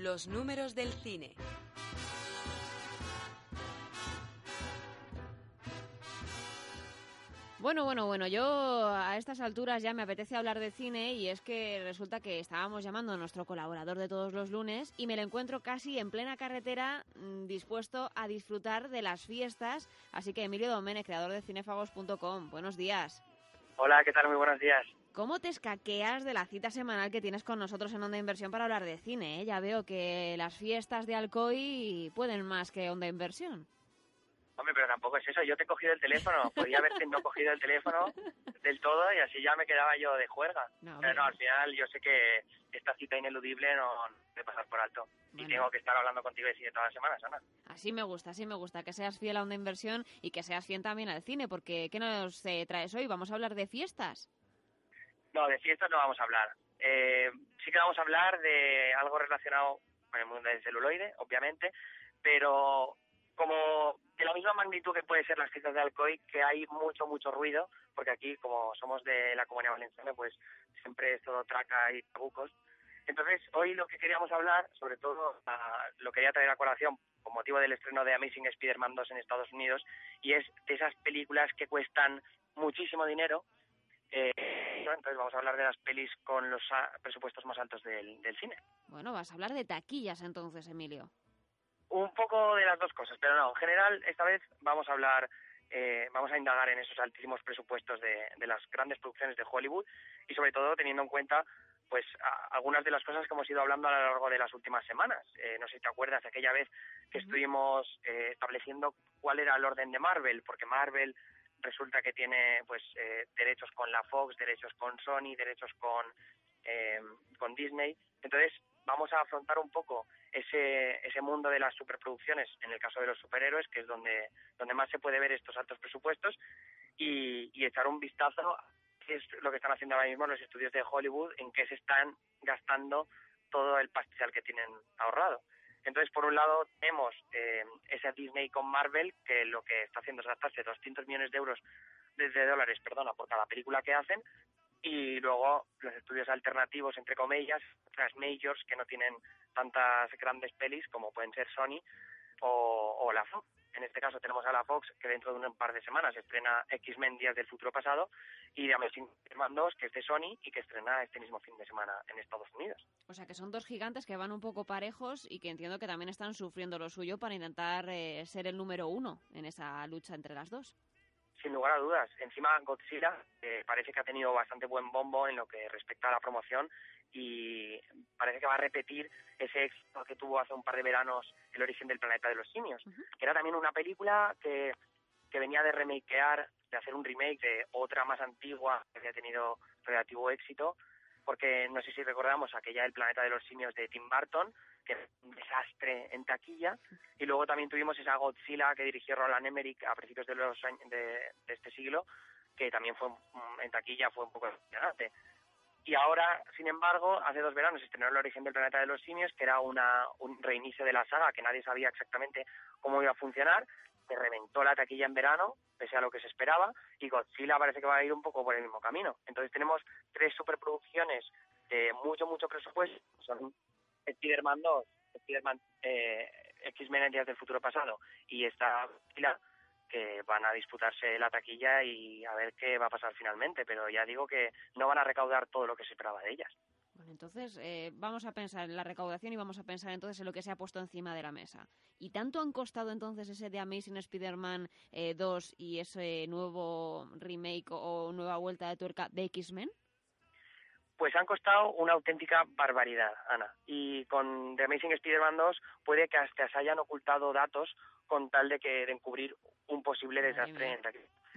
Los números del cine. Bueno, bueno, bueno, yo a estas alturas ya me apetece hablar de cine y es que resulta que estábamos llamando a nuestro colaborador de todos los lunes y me lo encuentro casi en plena carretera mm, dispuesto a disfrutar de las fiestas. Así que Emilio Domene, creador de cinefagos.com, buenos días. Hola, ¿qué tal? Muy buenos días. ¿Cómo te escaqueas de la cita semanal que tienes con nosotros en Onda Inversión para hablar de cine? eh? Ya veo que las fiestas de Alcoy pueden más que Onda Inversión. Hombre, pero tampoco es eso. Yo te he cogido el teléfono. Podría haberte no cogido el teléfono del todo y así ya me quedaba yo de juerga. No, pero no, al final yo sé que esta cita ineludible no debe pasar por alto. Y tengo que estar hablando contigo de cine todas las semanas, Ana. Así me gusta, así me gusta, que seas fiel a Onda Inversión y que seas fiel también al cine, porque ¿qué nos eh, traes hoy? Vamos a hablar de fiestas. No, de fiestas no vamos a hablar. Eh, sí que vamos a hablar de algo relacionado con el mundo del celuloide, obviamente, pero como de la misma magnitud que puede ser las fiestas de Alcoy, que hay mucho, mucho ruido, porque aquí, como somos de la Comunidad Valenciana, pues siempre es todo traca y trabucos. Entonces, hoy lo que queríamos hablar, sobre todo ah, lo quería traer a colación con motivo del estreno de Amazing Spider-Man 2 en Estados Unidos, y es de esas películas que cuestan muchísimo dinero, eh, entonces vamos a hablar de las pelis con los ah, presupuestos más altos del, del cine. Bueno, vas a hablar de taquillas entonces, Emilio. Un poco de las dos cosas, pero no, en general esta vez vamos a hablar, eh, vamos a indagar en esos altísimos presupuestos de, de las grandes producciones de Hollywood y sobre todo teniendo en cuenta pues a- algunas de las cosas que hemos ido hablando a lo largo de las últimas semanas. Eh, no sé si te acuerdas de aquella vez que estuvimos eh, estableciendo cuál era el orden de Marvel, porque Marvel resulta que tiene pues eh, derechos con la Fox, derechos con Sony, derechos con eh, con Disney. Entonces vamos a afrontar un poco ese ese mundo de las superproducciones, en el caso de los superhéroes, que es donde donde más se puede ver estos altos presupuestos y, y echar un vistazo qué es lo que están haciendo ahora mismo los estudios de Hollywood, en qué se están gastando todo el pastizal que tienen ahorrado. Entonces, por un lado, tenemos eh, esa Disney con Marvel, que lo que está haciendo es gastarse 200 millones de euros, de, dólares, perdona, por cada película que hacen, y luego los estudios alternativos, entre comillas, las majors, que no tienen tantas grandes pelis como pueden ser Sony o, o la Fox. En este caso tenemos a la Fox, que dentro de un par de semanas estrena X-Men Días del Futuro Pasado, y de Amazing Spider-Man 2, que es de Sony y que estrena este mismo fin de semana en Estados Unidos. O sea que son dos gigantes que van un poco parejos y que entiendo que también están sufriendo lo suyo para intentar eh, ser el número uno en esa lucha entre las dos. Sin lugar a dudas. Encima Godzilla eh, parece que ha tenido bastante buen bombo en lo que respecta a la promoción y parece que va a repetir ese éxito que tuvo hace un par de veranos El origen del planeta de los simios, que era también una película que, que venía de remakear, de hacer un remake de otra más antigua que había tenido relativo éxito, porque no sé si recordamos aquella El planeta de los simios de Tim Burton, que era un desastre en taquilla, y luego también tuvimos esa Godzilla que dirigió Roland Emmerich a principios de los años de, de este siglo, que también fue mm, en taquilla fue un poco decepcionante. Y ahora, sin embargo, hace dos veranos estrenó El origen del planeta de los simios, que era una, un reinicio de la saga que nadie sabía exactamente cómo iba a funcionar, se reventó la taquilla en verano, pese a lo que se esperaba, y Godzilla parece que va a ir un poco por el mismo camino. Entonces tenemos tres superproducciones de mucho, mucho presupuesto, son Spider-Man 2, Spider-Man eh, X-Men en Días del Futuro Pasado y esta Godzilla, que van a disputarse la taquilla y a ver qué va a pasar finalmente, pero ya digo que no van a recaudar todo lo que se esperaba de ellas. Bueno, entonces eh, vamos a pensar en la recaudación y vamos a pensar entonces en lo que se ha puesto encima de la mesa. ¿Y tanto han costado entonces ese de Amazing Spider-Man eh, 2 y ese nuevo remake o nueva vuelta de tuerca de X-Men? Pues han costado una auténtica barbaridad, Ana. Y con The Amazing Spider-Man 2 puede que hasta se hayan ocultado datos con tal de que de encubrir un posible desastre en.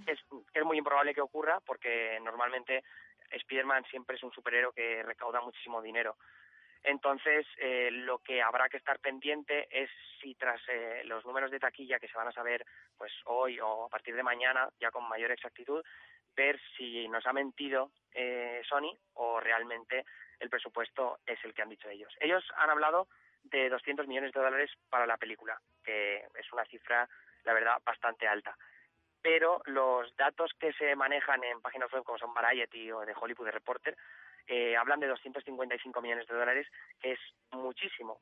Es, es muy improbable que ocurra porque normalmente Spider-Man siempre es un superhéroe que recauda muchísimo dinero. Entonces, eh, lo que habrá que estar pendiente es si tras eh, los números de taquilla que se van a saber pues hoy o a partir de mañana, ya con mayor exactitud, ver si nos ha mentido eh, Sony o realmente el presupuesto es el que han dicho ellos. Ellos han hablado de 200 millones de dólares para la película, que es una cifra, la verdad, bastante alta. Pero los datos que se manejan en páginas web como son Variety o de Hollywood Reporter eh, hablan de 255 millones de dólares, que es muchísimo.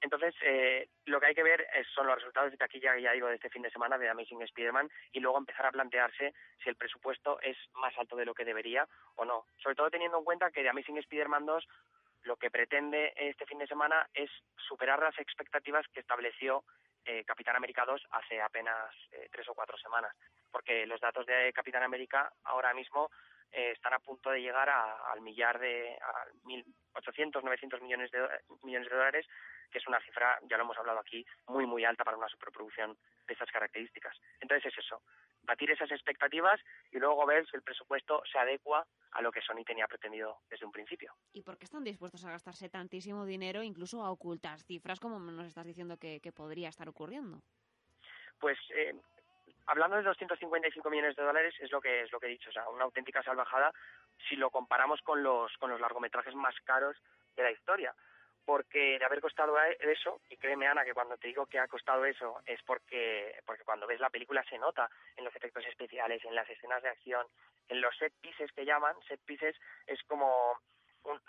Entonces, eh, lo que hay que ver son los resultados de taquilla, ya digo, de este fin de semana de Amazing Spider-Man y luego empezar a plantearse si el presupuesto es más alto de lo que debería o no. Sobre todo teniendo en cuenta que de Amazing Spider-Man 2 lo que pretende este fin de semana es superar las expectativas que estableció eh, Capitán América 2 hace apenas eh, tres o cuatro semanas, porque los datos de Capitán América ahora mismo eh, están a punto de llegar al millar de a 1.800, 900 millones de, millones de dólares, que es una cifra, ya lo hemos hablado aquí, muy, muy alta para una superproducción de estas características. Entonces es eso, batir esas expectativas y luego ver si el presupuesto se adecua a lo que Sony tenía pretendido desde un principio. ¿Y por qué están dispuestos a gastarse tantísimo dinero, incluso a ocultar cifras como nos estás diciendo que, podría estar ocurriendo? Pues eh, hablando de 255 millones de dólares es lo que es lo que he dicho, o sea, una auténtica salvajada si lo comparamos con los con los largometrajes más caros de la historia, porque de haber costado eso y créeme Ana que cuando te digo que ha costado eso es porque porque cuando ves la película se nota en los efectos especiales, en las escenas de acción, en los set pieces que llaman, set pieces es como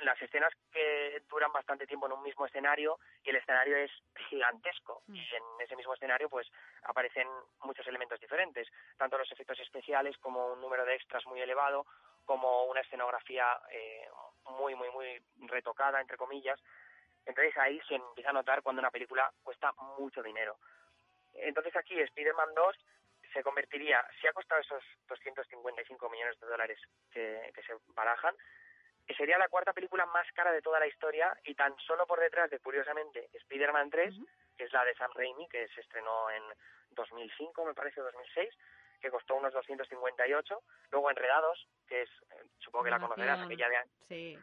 las escenas que duran bastante tiempo en un mismo escenario y el escenario es gigantesco mm. y en ese mismo escenario pues aparecen muchos elementos diferentes, tanto los efectos especiales como un número de extras muy elevado, como una escenografía eh, muy muy muy retocada entre comillas. Entonces ahí se empieza a notar cuando una película cuesta mucho dinero. Entonces aquí Spider-Man 2 se convertiría, si ha costado esos 255 millones de dólares que, que se barajan, que sería la cuarta película más cara de toda la historia y tan solo por detrás de, curiosamente, Spider-Man 3, que es la de Sam Raimi, que se estrenó en 2005, me parece, 2006, que costó unos 258. Luego Enredados, que es, eh, supongo que la conocerás, aquella de... Sí.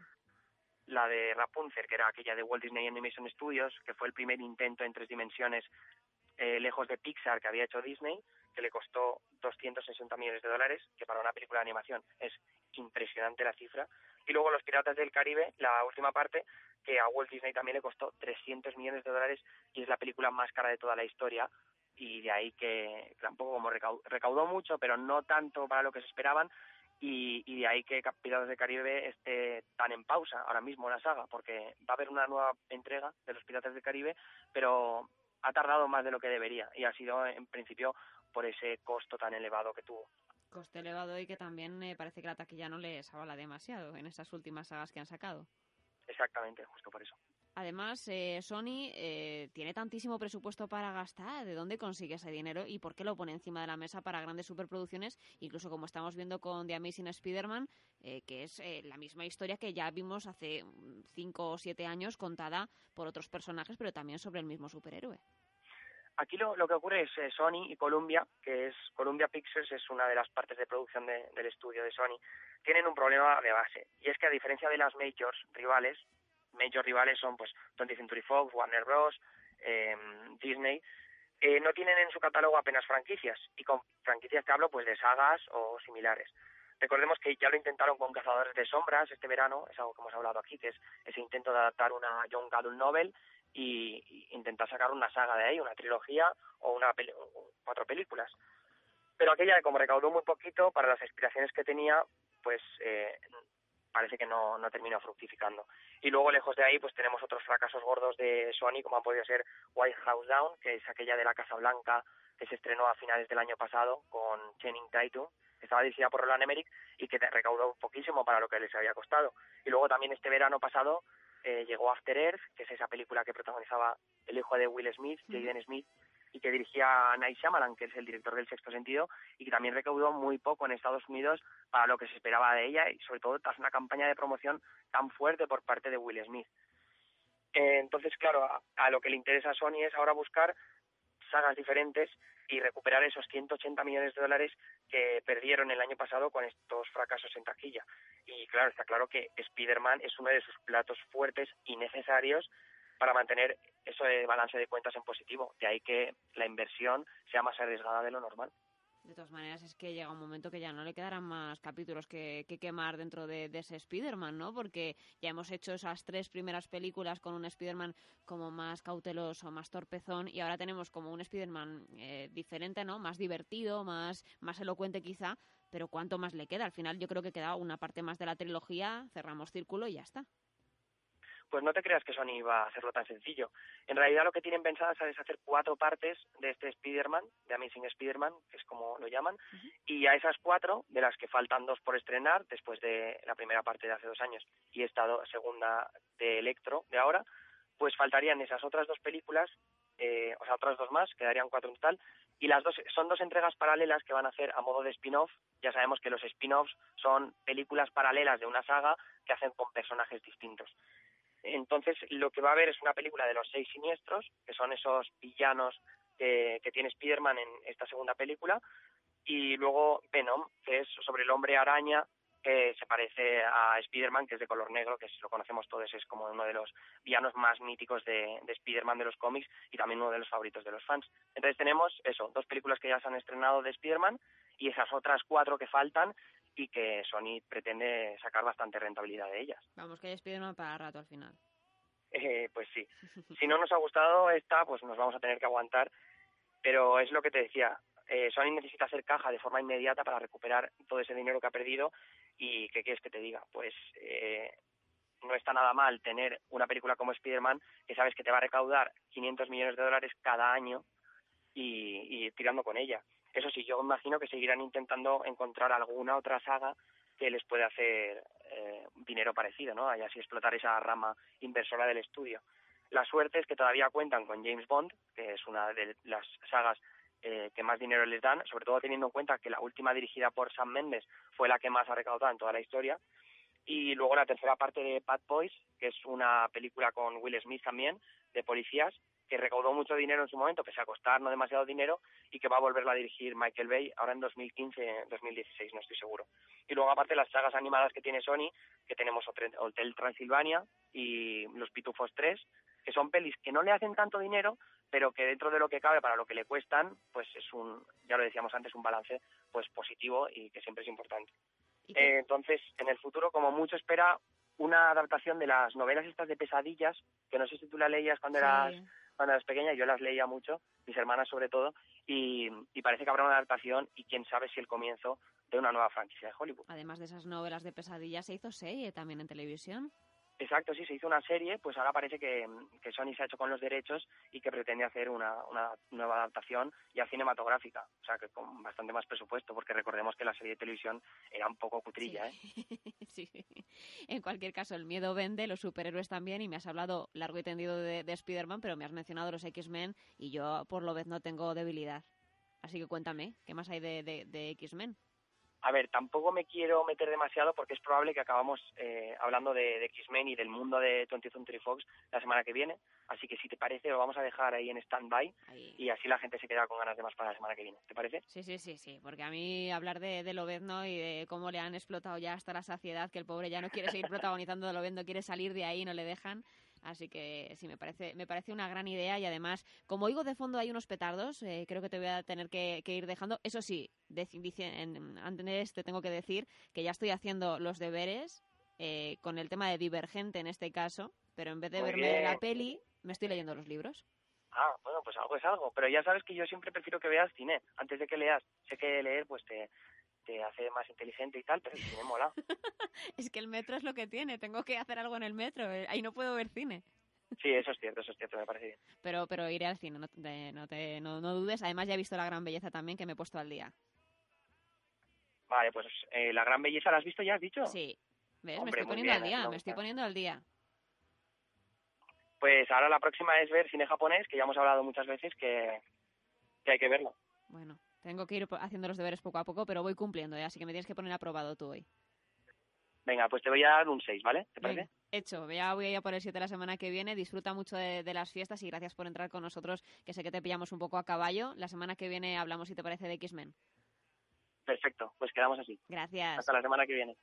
La de Rapunzel, que era aquella de Walt Disney Animation Studios, que fue el primer intento en tres dimensiones eh, lejos de Pixar que había hecho Disney, que le costó 260 millones de dólares, que para una película de animación es impresionante la cifra. Y luego Los Piratas del Caribe, la última parte, que a Walt Disney también le costó 300 millones de dólares y es la película más cara de toda la historia. Y de ahí que tampoco como recaudó, mucho, pero no tanto para lo que se esperaban. Y, y de ahí que Piratas del Caribe esté tan en pausa ahora mismo la saga, porque va a haber una nueva entrega de Los Piratas del Caribe, pero ha tardado más de lo que debería y ha sido en principio por ese costo tan elevado que tuvo. Coste elevado y que también me parece que la taquilla no les avala demasiado en esas últimas sagas que han sacado. Exactamente, justo por eso. Además, eh, Sony eh, tiene tantísimo presupuesto para gastar. ¿De dónde consigue ese dinero y por qué lo pone encima de la mesa para grandes superproducciones? Incluso como estamos viendo con The Amazing Spider-Man, eh, que es la misma historia que ya vimos hace cinco o siete años contada por otros personajes, pero también sobre el mismo superhéroe. Aquí lo, que ocurre es eh, Sony y Columbia, que es Columbia Pictures, es una de las partes de producción del estudio de Sony, tienen un problema de base. Y es que a diferencia de las majors rivales, major rivales son pues 20th Century Fox, Warner Bros., eh, Disney, eh, no tienen en su catálogo apenas franquicias. Y con franquicias que hablo pues de sagas o similares. Recordemos que ya lo intentaron con Cazadores de Sombras este verano, es algo que hemos hablado aquí, que es ese intento de adaptar una Young Adult Novel y, intentar sacar una saga de ahí, una trilogía o una cuatro películas. Pero aquella, como recaudó muy poquito, para las aspiraciones que tenía, pues eh, parece que no, no terminó fructificando. Y luego, lejos de ahí, pues tenemos otros fracasos gordos de Sony, como ha podido ser White House Down, que es aquella de la Casa Blanca que se estrenó a finales del año pasado con Channing Tatum, que estaba dirigida por Roland Emmerich y que recaudó poquísimo para lo que les había costado. Y luego también este verano pasado eh, llegó After Earth, que es esa película que protagonizaba el hijo de Will Smith, Jaden Smith, y que dirigía Night Shyamalan, que es el director del Sexto Sentido, y que también recaudó muy poco en Estados Unidos para lo que se esperaba de ella, y sobre todo tras una campaña de promoción tan fuerte por parte de Will Smith. Eh, entonces, claro, a, lo que le interesa a Sony es ahora buscar sagas diferentes y recuperar esos 180 millones de dólares que perdieron el año pasado con estos fracasos en taquilla. Y claro, está claro que Spider-Man es uno de sus platos fuertes y necesarios para mantener eso de balance de cuentas en positivo. De ahí que la inversión sea más arriesgada de lo normal. De todas maneras, es que llega un momento que ya no le quedarán más capítulos que, quemar dentro de, ese Spider-Man, ¿no? Porque ya hemos hecho esas tres primeras películas con un Spider-Man como más cauteloso, más torpezón, y ahora tenemos como un Spider-Man eh, diferente, ¿no? Más divertido, más, más elocuente quizá, pero ¿cuánto más le queda? Al final yo creo que queda una parte más de la trilogía, cerramos círculo y ya está. Pues no te creas que Sony va a hacerlo tan sencillo. En realidad lo que tienen pensadas es hacer cuatro partes de este Spider-Man, de Amazing Spider-Man, que es como lo llaman, y a esas cuatro, de las que faltan dos por estrenar, después de la primera parte de hace dos años y esta segunda de Electro de ahora, pues faltarían esas otras dos películas, eh, o sea, otras dos más, quedarían cuatro en total, y las dos son dos entregas paralelas que van a hacer a modo de spin-off. Ya sabemos que los spin-offs son películas paralelas de una saga que hacen con personajes distintos. Entonces, lo que va a haber es una película de los seis siniestros, que son esos villanos que, que tiene Spider-Man en esta segunda película, y luego Venom, que es sobre el hombre araña que se parece a Spider-Man, que es de color negro, que lo conocemos todos, es como uno de los villanos más míticos de, de Spider-Man de los cómics y también uno de los favoritos de los fans. Entonces tenemos eso, dos películas que ya se han estrenado de Spider-Man y esas otras cuatro que faltan y que Sony pretende sacar bastante rentabilidad de ellas. Vamos, que Spider-Man para rato al final. Eh, pues sí. si no nos ha gustado esta, pues nos vamos a tener que aguantar. Pero es lo que te decía, eh, Sony necesita hacer caja de forma inmediata para recuperar todo ese dinero que ha perdido y ¿qué quieres que te diga? Pues eh, no está nada mal tener una película como Spider-Man que sabes que te va a recaudar 500 millones de dólares cada año y, y tirando con ella. Eso sí, yo imagino que seguirán intentando encontrar alguna otra saga que les pueda hacer eh, dinero parecido, ¿no? Y así explotar esa rama inversora del estudio. La suerte es que todavía cuentan con James Bond, que es una de las sagas eh, que más dinero les dan, sobre todo teniendo en cuenta que la última dirigida por Sam Mendes fue la que más ha recaudado en toda la historia. Y luego la tercera parte de Bad Boys, que es una película con Will Smith también, de policías, que recaudó mucho dinero en su momento, pese a costar no demasiado dinero, y que va a volverla a dirigir Michael Bay ahora en 2015, 2016, no estoy seguro. Y luego, aparte, las sagas animadas que tiene Sony, que tenemos Hotel Transilvania y Los Pitufos 3, que son pelis que no le hacen tanto dinero, pero que dentro de lo que cabe para lo que le cuestan, pues es un, ya lo decíamos antes, un balance pues positivo y que siempre es importante. Eh, entonces, en el futuro, como mucho espera una adaptación de las novelas estas de pesadillas, que no sé si tú las leías cuando eras cuando eras pequeña, yo las leía mucho, mis hermanas sobre todo, y, parece que habrá una adaptación y quién sabe si el comienzo de una nueva franquicia de Hollywood. Además de esas novelas de pesadillas, se hizo serie también en televisión. Exacto, sí, se hizo una serie, pues ahora parece que, Sony se ha hecho con los derechos y que pretende hacer una, nueva adaptación ya cinematográfica, o sea, que con bastante más presupuesto, porque recordemos que la serie de televisión era un poco cutrilla, ¿eh? sí. En cualquier caso, el miedo vende, los superhéroes también, y me has hablado largo y tendido de, de Spider-Man, pero me has mencionado los X-Men y yo por lo vez no tengo debilidad. Así que cuéntame, ¿qué más hay de X-Men? A ver, tampoco me quiero meter demasiado porque es probable que acabamos eh, hablando de, X-Men y del mundo de 20th Century Fox la semana que viene. Así que si te parece, lo vamos a dejar ahí en stand-by y así la gente se queda con ganas de más para la semana que viene. ¿Te parece? Sí, sí, sí, sí. Porque a mí hablar de, de Lobezno y de cómo le han explotado ya hasta la saciedad, que el pobre ya no quiere seguir protagonizando de Lobezno, quiere salir de ahí, no le dejan. Así que sí, me parece, me parece una gran idea y además, como oigo de fondo hay unos petardos, eh, creo que te voy a tener que, ir dejando. Eso sí, antes te tengo que decir que ya estoy haciendo los deberes eh, con el tema de Divergente en este caso, pero en vez de verme la peli, me estoy leyendo los libros. Ah, bueno, pues algo es algo. Pero ya sabes que yo siempre prefiero que veas cine antes de que leas. Sé que leer pues te, te hace más inteligente y tal, pero el cine mola. es que el metro es lo que tiene, tengo que hacer algo en el metro, eh, ahí no puedo ver cine. Sí, eso es cierto, eso es cierto, me parece bien. Pero, pero iré al cine, no, no, te, no, dudes. Además ya he visto La Gran Belleza también, que me he puesto al día. Vale, pues eh, La Gran Belleza, ¿la has visto ya, has dicho? Sí. ¿Ves? me estoy poniendo al día, me estoy poniendo al día. Pues ahora la próxima es ver cine japonés, que ya hemos hablado muchas veces que, que hay que verlo. Bueno, tengo que ir haciendo los deberes poco a poco, pero voy cumpliendo, ¿eh? así que me tienes que poner aprobado tú hoy. Venga, pues te voy a dar un 6, ¿vale? ¿Te parece? hecho, ya voy a ir por el 7 la semana que viene. Disfruta mucho de, las fiestas y gracias por entrar con nosotros, que sé que te pillamos un poco a caballo. La semana que viene hablamos, si te parece, de X-Men. Perfecto, pues quedamos así. Gracias. Hasta la semana que viene.